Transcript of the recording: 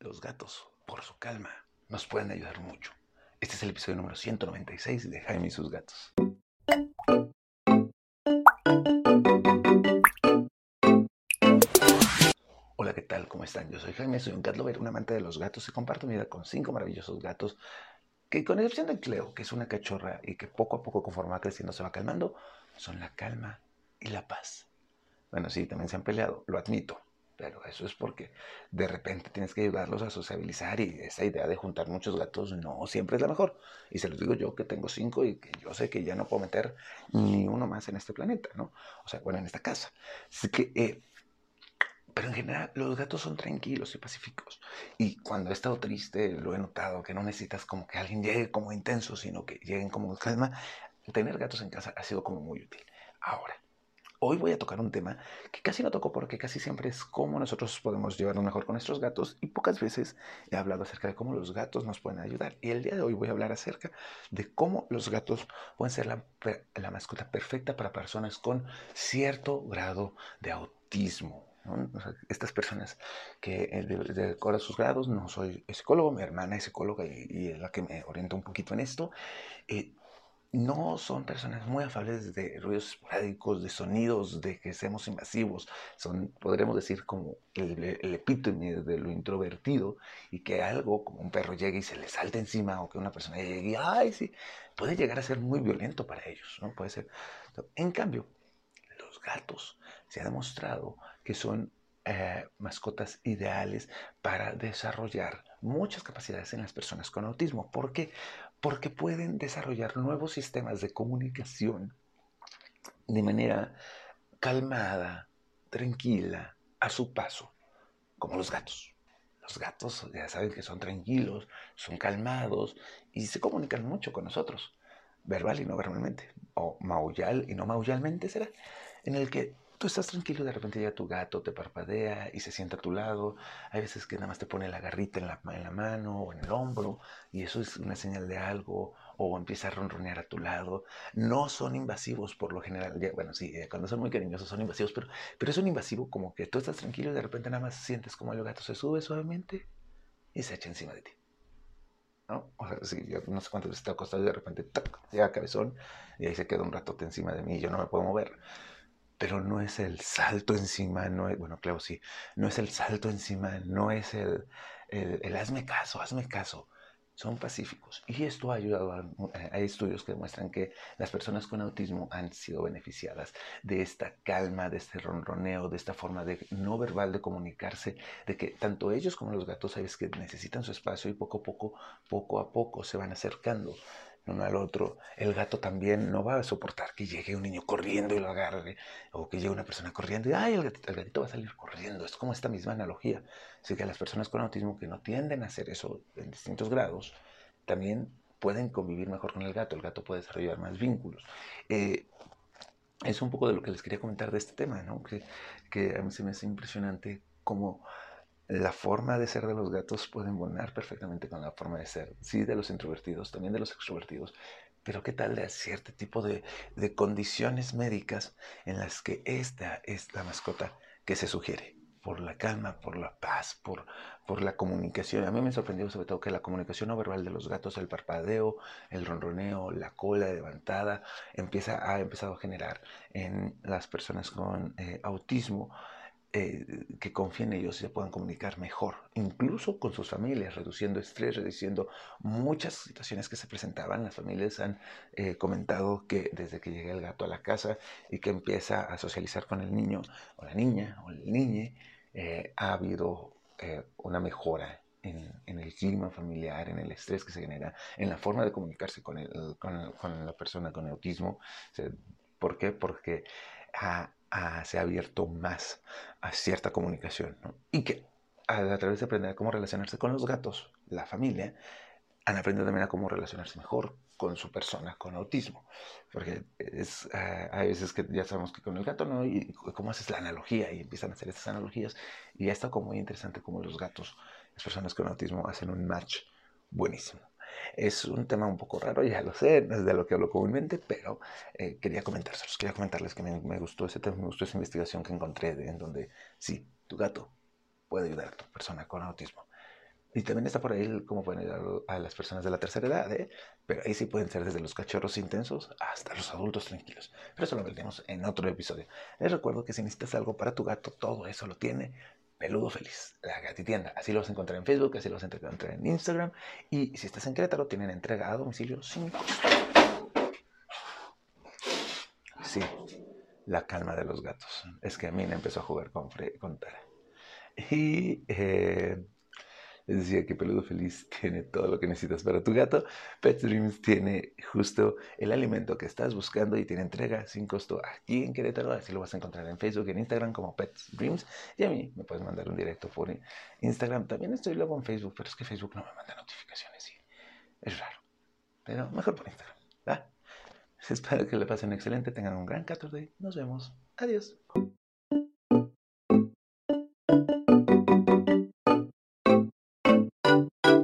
los gatos, por su calma, nos pueden ayudar mucho. Este es el episodio número 196 de Jaime y sus gatos. Hola, ¿qué tal? ¿Cómo están? Yo soy Jaime, soy un cat lover, un amante de los gatos y comparto mi vida con cinco maravillosos gatos que con excepción de Cleo, que es una cachorra y que poco a poco conforme va creciendo se va calmando, son la calma y la paz. Bueno, sí, también se han peleado, lo admito, pero eso es porque de repente tienes que ayudarlos a sociabilizar y esa idea de juntar muchos gatos no siempre es la mejor. Y se los digo yo que tengo cinco y que yo sé que ya no puedo meter ni uno más en este planeta, ¿no? O sea, bueno, en esta casa. Así que, eh, pero en general los gatos son tranquilos y pacíficos. Y cuando he estado triste, lo he notado, que no necesitas como que alguien llegue como intenso, sino que lleguen como calma. Tener gatos en casa ha sido como muy útil. Ahora, Hoy voy a tocar un tema que casi no toco porque casi siempre es cómo nosotros podemos llevarnos mejor con nuestros gatos y pocas veces he hablado acerca de cómo los gatos nos pueden ayudar. Y el día de hoy voy a hablar acerca de cómo los gatos pueden ser la, mascota perfecta para personas con cierto grado de autismo. estas personas que eh, de, de, acuerdo a sus grados, no soy psicólogo, mi hermana es psicóloga y, es la que me orienta un poquito en esto, eh, no son personas muy afables de ruidos esporádicos, de sonidos, de que seamos invasivos. Son, podremos decir, como el, epítome de lo introvertido y que algo como un perro llegue y se le salte encima o que una persona llegue y, ay, sí, puede llegar a ser muy violento para ellos, ¿no? Puede ser. En cambio, los gatos se ha demostrado que son eh, mascotas ideales para desarrollar muchas capacidades en las personas con autismo. ¿Por qué? Porque pueden desarrollar nuevos sistemas de comunicación de manera calmada, tranquila, a su paso, como los gatos. Los gatos ya saben que son tranquilos, son calmados y se comunican mucho con nosotros, verbal y no verbalmente, o maullal y no maullalmente será, en el que tú estás tranquilo y de repente llega tu gato, te parpadea y se sienta a tu lado. Hay veces que nada más te pone la garrita en la, en la mano o en el hombro y eso es una señal de algo o empieza a ronronear a tu lado. No son invasivos por lo general. Bueno, sí, eh, cuando son muy cariñosos son invasivos, pero, pero es un invasivo como que tú estás tranquilo y de repente nada más sientes como el gato se sube suavemente y se echa encima de ti. ¿no? O sea, sí, yo no sé cuántas veces te acostado y de repente ¡tac! llega cabezón y ahí se queda un rato encima de mí y yo no me puedo mover pero no es el salto encima, no es, bueno, claro, sí, no es el salto encima, no es el, el, hazme caso, hazme caso. Son pacíficos. Y esto ha ayudado hay estudios que demuestran que las personas con autismo han sido beneficiadas de esta calma, de este ronroneo, de esta forma de no verbal de comunicarse, de que tanto ellos como los gatos, sabes que necesitan su espacio y poco a poco, poco a poco se van acercando uno al otro, el gato también no va a soportar que llegue un niño corriendo y lo agarre, o que llegue una persona corriendo y, ay, el gatito, va a salir corriendo. Es como esta misma analogía. Así que las personas con autismo que no tienden a hacer eso en distintos grados, también pueden convivir mejor con el gato. El gato puede desarrollar más vínculos. Eh, es un poco de lo que les quería comentar de este tema, ¿no? Que, que a mí se me hace impresionante cómo la forma de ser de los gatos puede embonar perfectamente con la forma de ser, sí, de los introvertidos, también de los extrovertidos, pero qué tal de cierto tipo de, de condiciones médicas en las que esta es la mascota que se sugiere por la calma, por la paz, por, por la comunicación. A mí me sorprendió sobre todo que la comunicación no verbal de los gatos, el parpadeo, el ronroneo, la cola levantada, empieza, ha empezado a generar en las personas con eh, autismo eh, que confíen en ellos y se puedan comunicar mejor, incluso con sus familias, reduciendo estrés, reduciendo muchas situaciones que se presentaban. Las familias han eh, comentado que desde que llega el gato a la casa y que empieza a socializar con el niño o la niña o el niñe, eh, ha habido una mejora en, el clima familiar, en el estrés que se genera, en la forma de comunicarse con, el, con, la persona con autismo. ¿Por qué? Porque se ha abierto más a cierta comunicación. Y que a, través de aprender cómo relacionarse con los gatos, la familia, han aprendido también a cómo relacionarse mejor con su persona con autismo. Porque es, uh, hay veces que ya sabemos que con el gato no, y cómo haces la analogía y empiezan a hacer estas analogías. Y ya está como muy interesante cómo los gatos, las personas con autismo, hacen un match buenísimo. Es un tema un poco raro, ya lo sé, no es de lo que hablo comúnmente, pero eh, quería comentárselos, quería comentarles que me, gustó ese tema, me gustó esa investigación que encontré en donde sí, tu gato puede ayudar a tu persona con autismo. Y también está por ahí cómo pueden ayudar a las personas de la tercera edad, ¿eh? Pero ahí sí pueden ser desde los cachorros intensos hasta los adultos tranquilos. Pero eso lo veremos en otro episodio. Les recuerdo que si necesitas algo para tu gato, todo eso lo tiene Peludo Feliz, la gatitienda. Así lo vas a encontrar en Facebook, así lo vas a encontrar en Instagram. Y si estás en Querétaro, tienen entrega a domicilio sin. Sí, la calma de los gatos. Es que a mí me empezó a jugar con, con Tara. Y eh, les decía que Peludo Feliz tiene todo lo que necesitas para tu gato. Pet Dreams tiene justo el alimento que estás buscando y tiene entrega sin costo aquí en Querétaro. Así lo vas a encontrar en Facebook en Instagram como Pet Dreams. Y a mí me puedes mandar un directo por Instagram. También estoy luego en Facebook, pero es que Facebook no me manda notificaciones y es raro. Pero mejor por Instagram. Espero que le pasen excelente, tengan un gran 14 Nos vemos. Adiós.